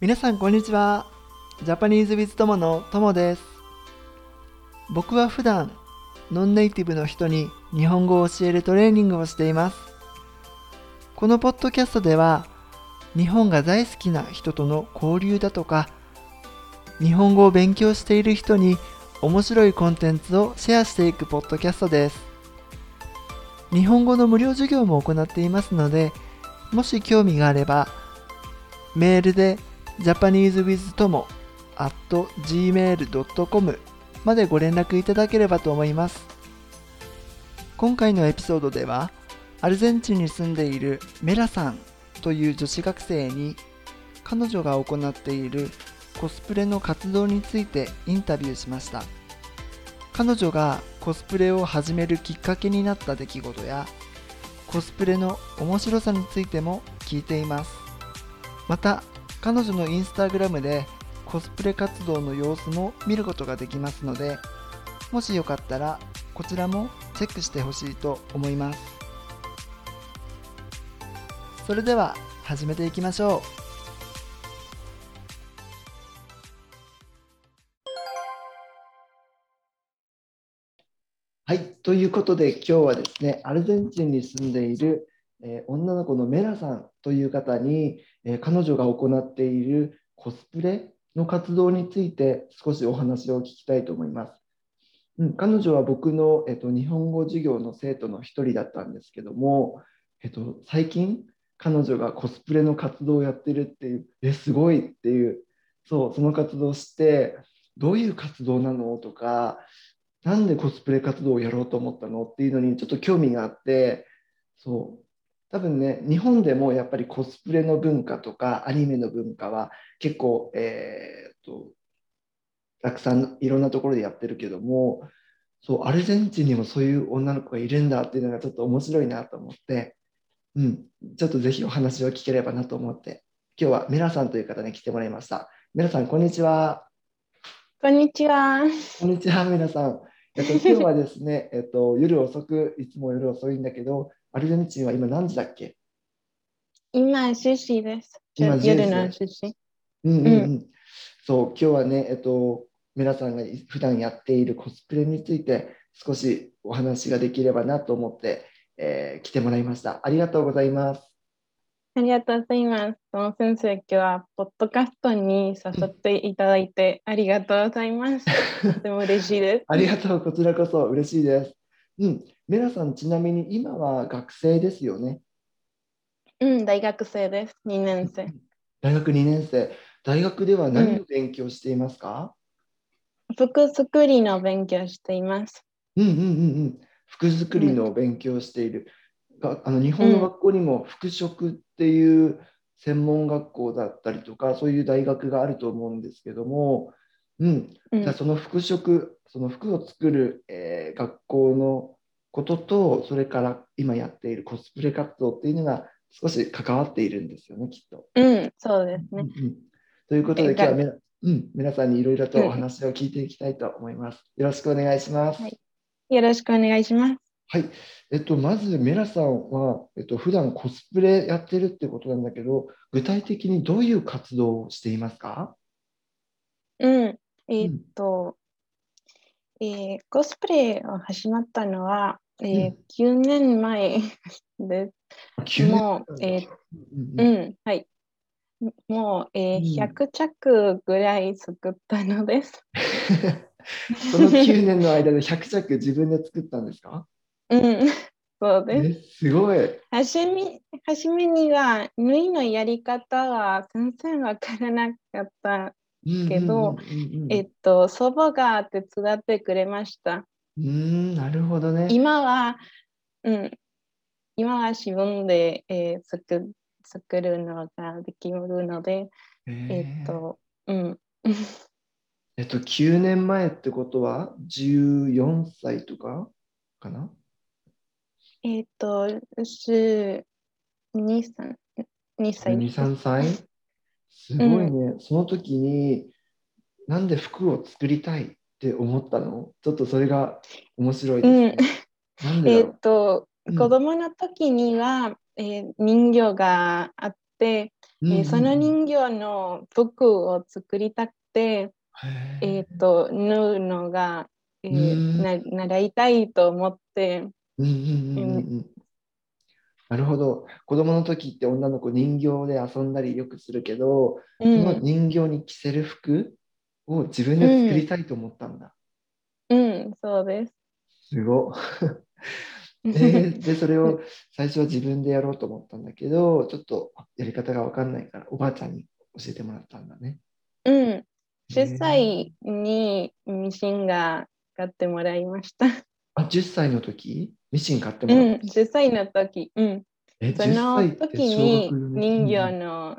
皆さんこんにちは。ジャパニーズウィズ友の友です。僕は普段ノンネイティブの人に日本語を教えるトレーニングをしています。このポッドキャストでは日本が大好きな人との交流だとか日本語を勉強している人に面白いコンテンツをシェアしていくポッドキャストです。日本語の無料授業も行っていますのでもし興味があればメールで japanesewithtomo at gmail.com までご連絡いただければと思います。今回のエピソードではアルゼンチンに住んでいるメラさんという女子学生に彼女が行っているコスプレの活動についてインタビューしました。彼女がコスプレを始めるきっかけになった出来事やコスプレの面白さについても聞いています。また彼女のインスタグラムでコスプレ活動の様子も見ることができますのでもしよかったらこちらもチェックしてほしいと思います。それでは始めていきましょう。はい、ということで今日はですねアルゼンチンに住んでいる、え、女の子のメラさんという方に、え、彼女が行っているコスプレの活動について少しお話を聞きたいと思います。うん、彼女は僕の、えっと、日本語授業の生徒の一人だったんですけども、えっと、最近彼女がコスプレの活動をやってるっていうえすごいっていうそうその活動をしてどういう活動なのとかなんでコスプレ活動をやろうと思ったのっていうのにちょっと興味があってそう多分ね日本でもやっぱりコスプレの文化とかアニメの文化は結構、えー、とたくさんいろんなところでやってるけどもそうアルゼンチンにもそういう女の子がいるんだっていうのがちょっと面白いなと思って、うん、ちょっとぜひお話を聞ければなと思って今日はメラさんという方に来てもらいました。メラさんこんにちは。こんにちは。こんにちは、皆さん。えっと、今日はですね、えっと、夜遅く、いつも夜遅いんだけど、アルゼンチンは今何時だっけ？今、10時です。今夜の10時。うんうんうん。そう、今日はね、えっと、皆さんが普段やっているコスプレについて少しお話ができればなと思って、えー、来てもらいました。ありがとうございます。ありがとうございます。その先生、今日はポッドキャストに誘っていただいてありがとうございます。とても嬉しいです。ありがとう、こちらこそ嬉しいです。うん、メラさん、ちなみに今は学生ですよね？うん、大学生です。2年生。大学2年生。大学では何を勉強していますか、うん、服作りの勉強しています。うんうんうんうん。服作りの勉強している。あの日本の学校にも服飾っていう専門学校だったりとか、そういう大学があると思うんですけども、うん、じゃその服飾その服を作る、えー、学校のこととそれから今やっているコスプレ活動っていうのが少し関わっているんですよねきっと。うん、そうですね。うんうん、ということで今日はめ、うん、皆さんにいろいろとお話を聞いていきたいと思います。よろしくお願いします。はい、よろしくお願いします。はい。えっと、まず、メラさんは、えっと、普段コスプレやってるってことなんだけど、具体的にどういう活動をしていますか？うん。えっと、うん、えー、コスプレを始まったのは、えー、うん、9年前 です。もう、えー、うん、はい。もう、えー、100着ぐらい作ったのです。その9年の間で100着自分で作ったんですか？うん、そうです。すごい。はじめ初めには縫いのやり方は全然わからなかったけど、えっと、祖母が手伝ってくれました。うん、なるほどね。今は、うん、今は自分で、えー、作作るのができるので、えっと、うん。えっと、9年前ってことは14歳とかかな？えっ、ー、と、2、3、2歳。2、3歳？すごいね。うん、その時に、なんで服を作りたいって思ったの？ちょっとそれが面白いですね。うん、えっと、子供の時には、えー、人形があって、うんうんうん。えーその人形の服を作りたくて、へえー、と縫うのが、えーうん。な習いたいと思って、うんうんうんうん。うんなるほど。子供の時って女の子人形で遊んだりよくするけど、うそのん、人形に着せる服を自分で作りたいと思ったんだ。うん、そうです。すごっ。えーで、それを最初は自分でやろうと思ったんだけど、ちょっとやり方が分かんないから、おばあちゃんに教えてもらったんだね。うん、10へー歳にミシンが買ってもらいました。あ、10歳の時？ミシン買ってもうん、らった。10歳の時、うん、え、そ10の時小に学4人形年の、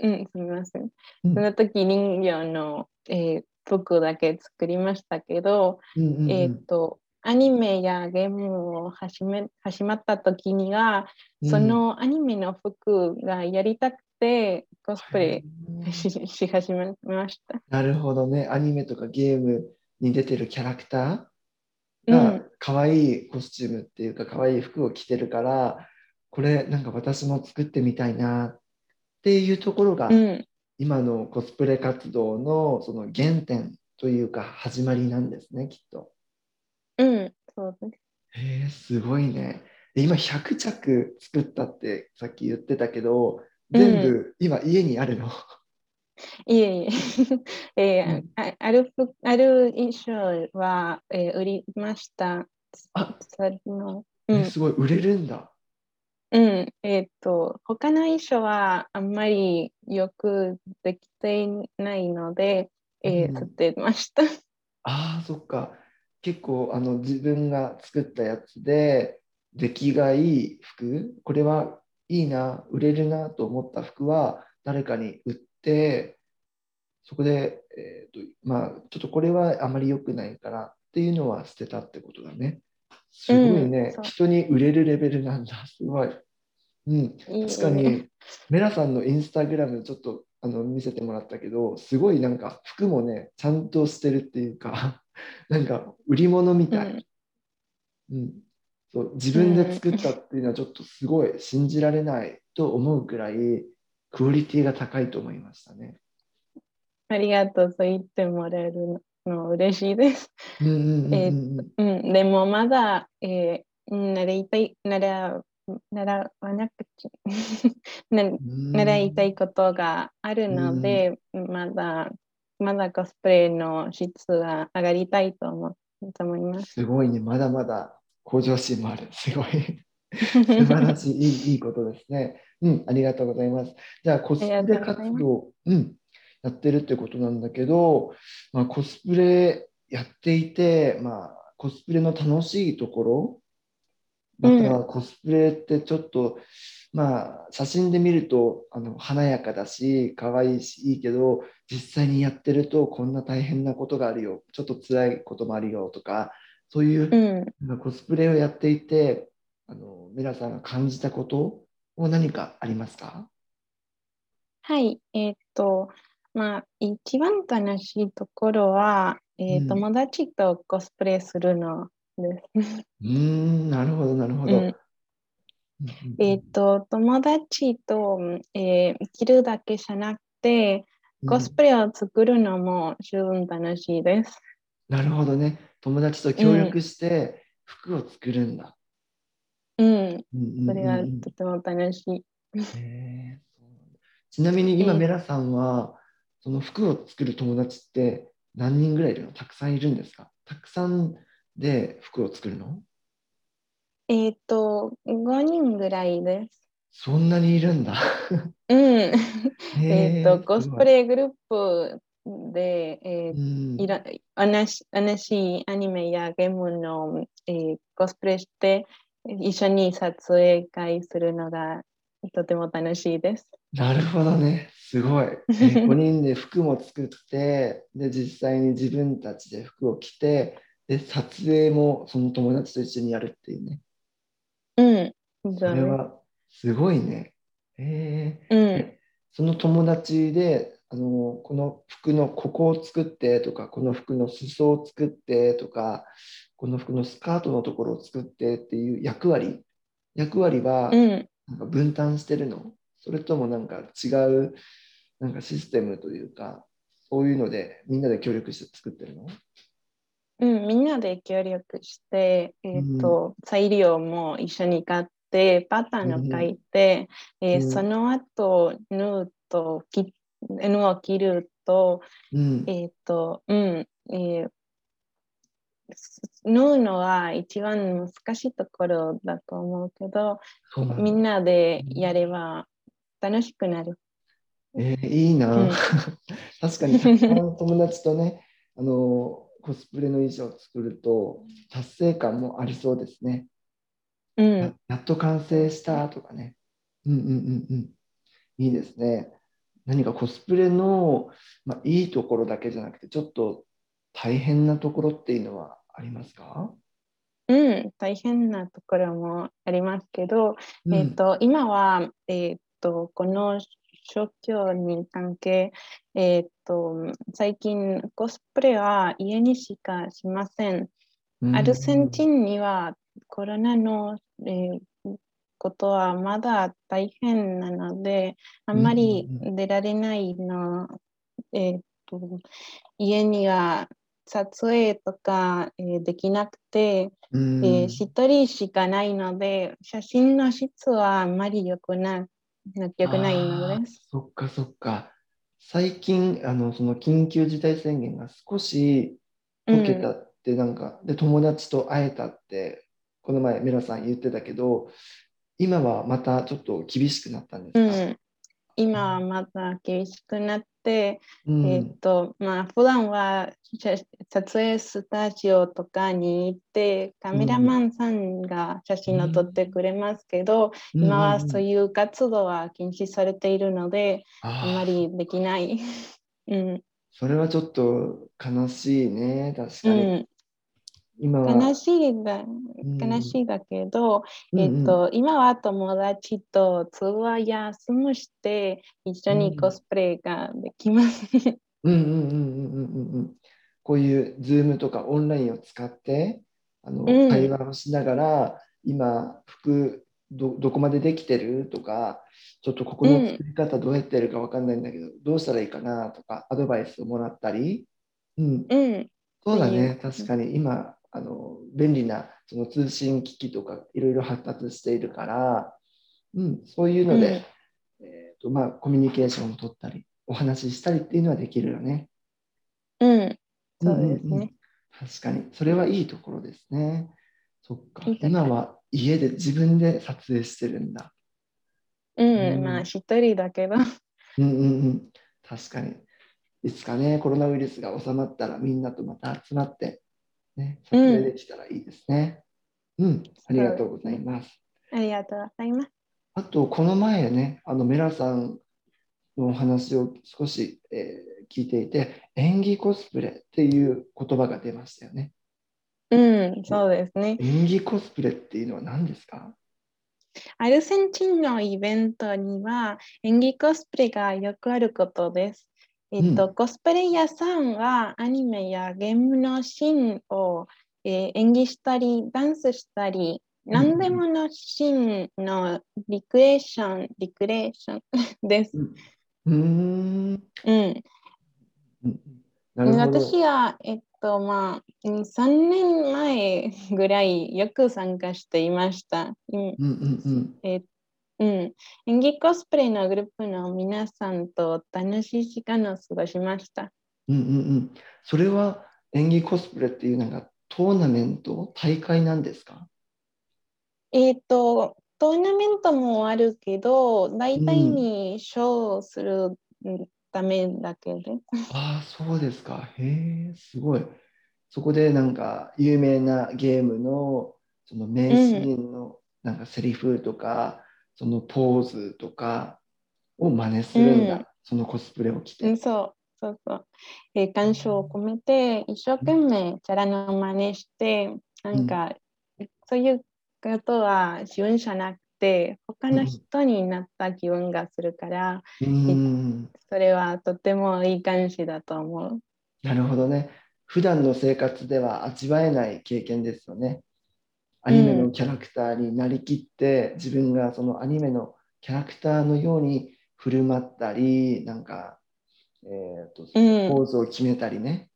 うん、すみません。うんその時人形の、えー服だけ作りましたけど、うんうんうんえっと、アニメやゲームを始め始まった時には、うんそのアニメの服がやりたくて、コスプレうんし し始めました。なるほどね。アニメとかゲームに出てるキャラクターがうん、可愛いコスチュームっていうか可愛い服を着てるから、これなんか私も作ってみたいなっていうところがうん、今のコスプレ活動のその原点というか始まりなんですね、きっと。うん、そうです。へえ、すごいね。で今100着作ったってさっき言ってたけど、全部今家にあるの？いえいえ、えーうん。あある服ある衣装は、えー売りました。あ。そのうん、えすごい、売れるんだ。うん、えっ、と、他の衣装はあんまりよくできていないので、えーうん。捨てました。ああ、そっか。結構あの自分が作ったやつで出来がいい服、これはいいな、売れるなと思った服は誰かに売って、そこで、えーと、まあ、ちょっとこれはあまり良くないからっていうのは捨てたってことだね。すごいね、うん人に売れるレベルなんだ。すごい。うん、確かに、メラさんのインスタグラムちょっとあの見せてもらったけど、すごいなんか服もね、ちゃんとしてるっていうか、なんか売り物みたい。うんそう自分で作ったっていうのはちょっとすごい信じられないと思うくらいクオリティが高いと思いましたね。ありがとう、そう言ってもらえるの嬉しいです。でもまだ、えー習いたい、習習わなくち習 いたいことがあるので、まだ、まだコスプレの質が上がりたいと思と思います。すごいね、まだまだ向上心もある。すごい。素晴らしいいい、いいことですね。うん、ありがとうございます。じゃあ、コスプレ活動、うん、やってるってことなんだけど、まあ、コスプレやっていて、まあ、コスプレの楽しいところ、また、コスプレってちょっと、まあ、写真で見るとあの華やかだし、可愛いし、いいけど、実際にやってると、こんな大変なことがあるよ、ちょっと辛いこともあるよとか、そういううん、まあコスプレをやっていて、あのメラさんが感じたことを何かありますか？はい、えーっと、まあ、一番楽しいところは、えーうん友達とコスプレするのです。うーん、なるほど、なるほど。うんえーっと、友達と、えー着るだけじゃなくて、コスプレを作るのも十分楽しいです。なるほどね。友達と協力して服を作るんだ。うん、それがとても楽しい。へー。ちなみに今、えーメラさんは、その服を作る友達って何人ぐらいいるの？たくさんいるんですか？たくさんで服を作るの？えーっと、5人ぐらいです。そんなにいるんだ。うん。へえーっと、コスプレグループで、えーうん。いら同じ同じアニメやゲームの、えーコスプレして一緒に撮影会するのがとても楽しいです。なるほどね。すごい。えー5人で服も作って、で、実際に自分たちで服を着て、で、撮影もその友達と一緒にやるっていうね。うん。それはすごいね。えーうん。その友達で、あの、この服のここを作ってとか、この服の裾を作ってとか、この服のスカートのところを作ってっていう役割、役割はうん。なんか分担してるの。そそれともなんか違うなんかシステムというか、そういうのでみんなで協力して作ってるの？うん、みんなで協力して、えーと、うん、材料も一緒に買って、パターンを書いて、うん、えー、その後、縫うと、縫を切ると、うん、えっ、ー、と、うん、えー、縫うのは一番難しいところだと思うけど、みんなでやれば楽しくなる。えー、いいな、うん、確かに友達とね、あのコスプレの衣装を作ると達成感もありそうですね。うん、ややっと完成したとかね。うんうんうんうん。いいですね。何かコスプレの、まあ、いいところだけじゃなくて、ちょっと大変なところっていうのはありますか？うん、大変なところもありますけど、うん、えーと、今は、えーと、この状況に関係、えーと、最近コスプレは家にしかしません。うん、アルゼンチンにはコロナの、えー、ことはまだ大変なので、あんまり出られないの、えーと、家には撮影とか、えー、できなくて、えー、一人しかないので、写真の質はあんまり良くな良くないのです。そっかそっか。最近、あのその緊急事態宣言が少し解けたって、なんか、うん、で、友達と会えたって、この前、メラさん言ってたけど、今はまたちょっと厳しくなったんですか、うん、今はまた厳しくなって、うん、えっ、と、まあ、普段は撮影スタジオとかに行って、カメラマンさんが写真を撮ってくれますけど、うん、今はそういう活動は禁止されているので、あまりできない。うん、それはちょっと悲しいね、確かに。今は。悲しいだ、悲しいだけど、うん、えっと、今は友達と通話やスムして一緒にコスプレができます。うんうんうんうんうんうん。こういうズームとかオンラインを使ってあの、うん、会話をしながら今服どどこまでできてるとかちょっとここの作り方どうやってるか分かんないんだけど、うん、どうしたらいいかなとかアドバイスをもらったり、うん、うん、そうだね。確かに。今あの便利なその通信機器とかいろいろ発達しているから、うん、そういうので、うん、えーとまあ、コミュニケーションを取ったりお話ししたりっていうのはできるよね。うん、そうですね、うんうん、確かにそれはいいところですね。そっか今は家で自分で撮影してるんだ。うん、うん、まあ一人だけど。うんうんうん、確かに。いつかね、コロナウイルスが収まったらみんなとまた集まってね、撮影できたらいいですね。うん、うん、ありがとうございます。ありがとうございます。あと、この前ね、あのメラさんのお話を少し、えー、聞いていて、演技コスプレっていう言葉が出ましたよね。うん、そうですね。演技コスプレっていうのは何ですか？アルゼンチンのイベントには演技コスプレがよくあることです。えっと、うん、コスプレイヤーさんはアニメやゲームのシーンを、えー、演技したり、ダンスしたり、何でものシーンのリクエーション、リクレーション です。うん。うん。私は、えっと、まあ、3年前ぐらいよく参加していました。うんうんうん、えっうん、演技コスプレのグループの皆さんと楽しい時間を過ごしました。うんうんうん。それは演技コスプレっていうのがトーナメント、大会なんですか？えっ、ー、と、トーナメントもあるけど、大体にショーするためだけで。うん、ああ、そうですか。へえ、すごい。そこでなんか有名なゲームのその名シーンのなんかセリフとか、そのポーズとかを真似するんだ、うん、そのコスプレを着て。そうそうそう。えー、感傷を込めて、一生懸命チャラの真似して、なんか、うん、そういうことは自分じゃなくて、他の人になった気分がするから、うん、それはとてもいい感じだと思う。なるほどね。普段の生活では味わえない経験ですよね。アニメのキャラクターになりきって、自分がそのアニメのキャラクターのように振る舞ったり、なんか、えーと、ポーズを決めたりね。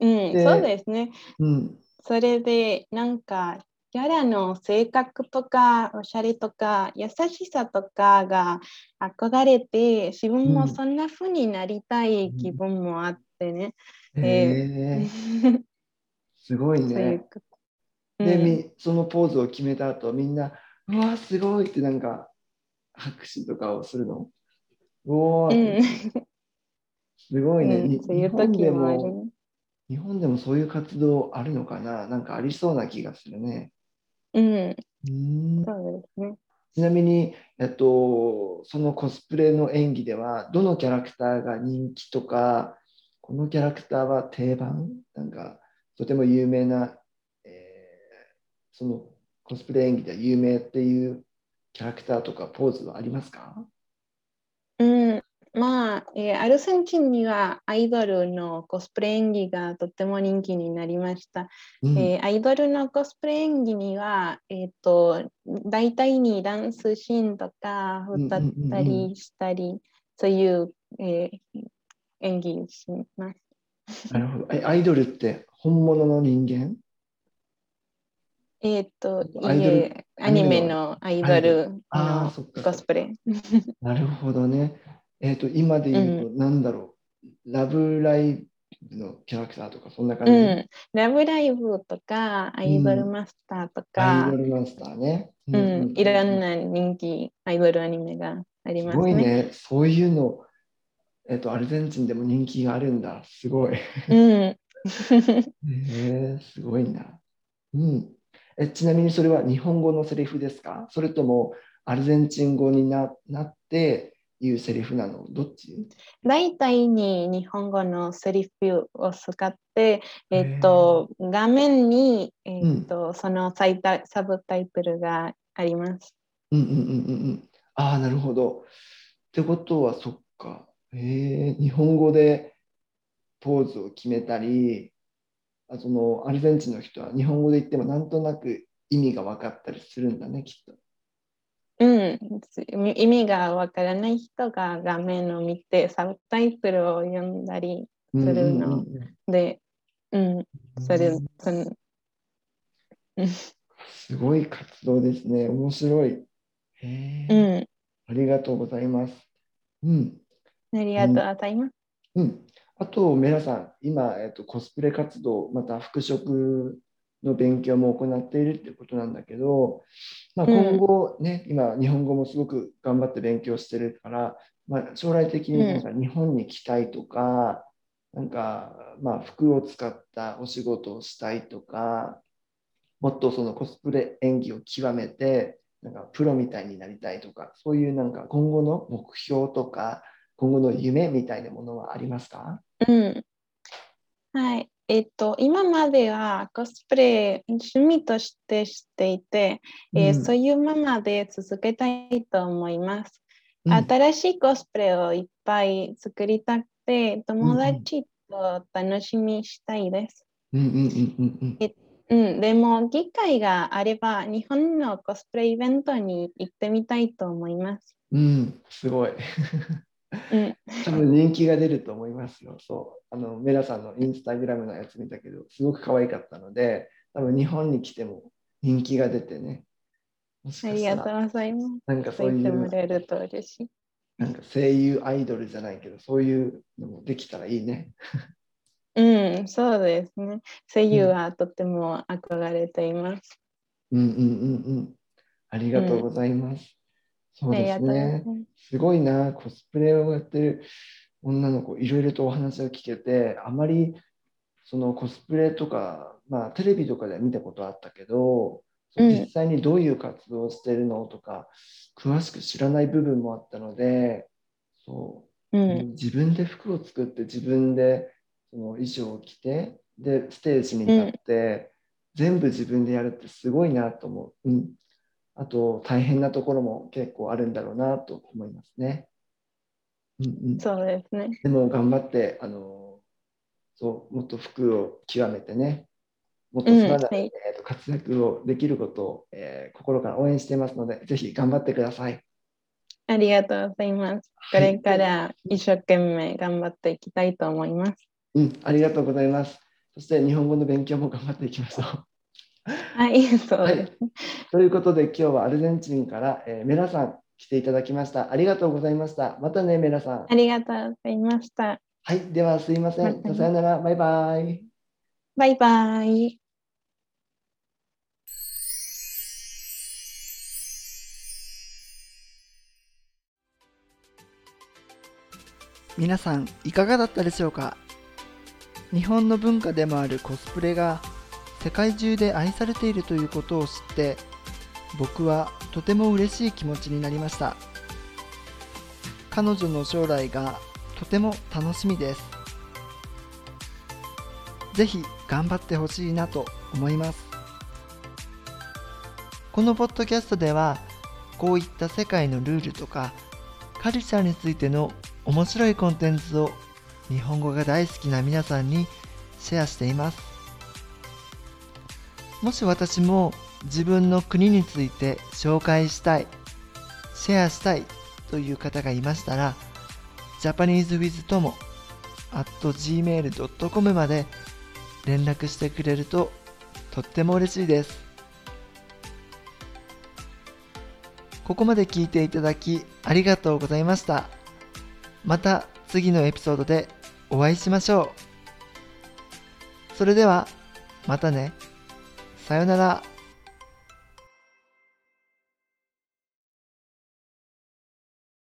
うん、そうですね。うん、それで、なんか、キャラの性格とか、おしゃれとか、優しさとかが憧れて、自分もそんな風になりたい気分もあってね。うん、えー、すごいね。で、うん、そのポーズを決めた後、みんな、うわ、すごいってなんか、拍手とかをするの。おー、うん、すごいね。うん、日本でも、日本でもそういう活動あるのかな？なんかありそうな気がするね。うん。うんそうですね。ちなみに、えっと、そのコスプレの演技では、どのキャラクターが人気とか、このキャラクターは定番？なんか、とても有名な、えー、そのコスプレ演技で有名っていうキャラクターとかポーズはありますか？うん、まあ、えー、アルゼンチンにはアイドルのコスプレ演技がとっても人気になりました。うん、えー、アイドルのコスプレ演技には、えーと、大体にダンスシーンとか歌ったりしたり、そういう、えー、演技します。なるほど。アイドルって本物の人間？えっ、と、いえ、アニメのアイドルのコスプレ。なるほどね。えっ、ー、と、今で言うと、なんだろう、うん、ラブライブのキャラクターとか、そんな感じ、うん、ラブライブとか、アイドルマスターとか、アイドルマスターね。うん、いろんな人気アイドルアニメがありますね。すごいね。そういうの、えっ、ー、と、アルゼンチンでも人気があるんだ。すごい。うん。えー、すごいな。うん。えちなみにそれは日本語のセリフですか？それともアルゼンチン語になっていうセリフなの？どっち？大体に日本語のセリフを使って、えっと、画面に、えっと、うん、そのサイタサブタイトルがあります。うんうんうんうん。ああ、なるほど。ってことは、そっか。えー、日本語でポーズを決めたり、そのアルゼンチンの人は日本語で言ってもなんとなく意味が分かったりするんだね、きっと。うん、意味がわからない人が画面を見てサブタイトルを読んだりするので、うん、それ、そのすごい活動ですね。面白い。へうん。ありがとうございます。うん。ありがとうございます。うん。あと、皆さん、今、えっと、コスプレ活動、また服飾の勉強も行っているってことなんだけど、まあ、今後ね、うん、今、日本語もすごく頑張って勉強してるから、まあ、将来的になんか日本に来たいとか、うん、なんか、まあ、服を使ったお仕事をしたいとか、もっとそのコスプレ演技を極めて、なんかプロみたいになりたいとか、そういうなんか今後の目標とか、今後の夢みたいなものはありますか？うん。はい。えっと、今まではコスプレ趣味としてしていて、うん、えー、そういうままで続けたいと思います。うん、新しいコスプレをいっぱい作りたくて、友達と楽しみしたいです。でも、機会があれば、日本のコスプレイベントに行ってみたいと思います。うん、すごい。うん、多分人気が出ると思いますよ。そう。あの、メラさんのインスタグラムのやつ見たけど、すごく可愛かったので、多分日本に来ても人気が出てね。ありがとうございます。なんかそういう。もらえると嬉しい。なんか声優アイドルじゃないけど、そういうのもできたらいいね。うん、そうですね。声優はとても憧れています。うんうんうんうん。ありがとうございます。そうですね。すごいな、コスプレをやってる女の子、いろいろとお話を聞けて、あまりそのコスプレとか、まあ、テレビとかで見たことあったけど、実際にどういう活動をしてるのとか、詳しく知らない部分もあったので、そう、うん、自分で服を作って自分でその衣装を着てでステージに立って、うん、全部自分でやるってすごいなと思う、うん、あと大変なところも結構あるんだろうなと思いますね。うんうん、そうですね。でも頑張ってあのそうもっと服を極めてねもっと素晴らしい、えー、と活躍をできることを、えー、心から応援していますのでぜひ頑張ってください。ありがとうございます。これから一生懸命頑張っていきたいと思います。うん、ありがとうございます。そして日本語の勉強も頑張っていきましょう。はい、そうです、はい。ということで今日はアルゼンチンから、えー、メラさん来ていただきました。ありがとうございました。またね、メラさん。ありがとうございました。はい、ではすいません。ま、さよなら、バイバイ。バイバイ。皆さんいかがだったでしょうか？日本の文化でもあるコスプレが世界中で愛されているということを知って僕はとても嬉しい気持ちになりました。彼女の将来がとても楽しみです。ぜひ頑張ってほしいなと思います。このポッドキャストではこういった世界のルールとかカルチャーについての面白いコンテンツを日本語が大好きな皆さんにシェアしています。もし私も自分の国について紹介したいシェアしたいという方がいましたら japanesewithtomo gmail.com まで連絡してくれるととっても嬉しいですここまで聞いていただきありがとうございました。また次のエピソードでお会いしましょう。それではまたね。さよなら。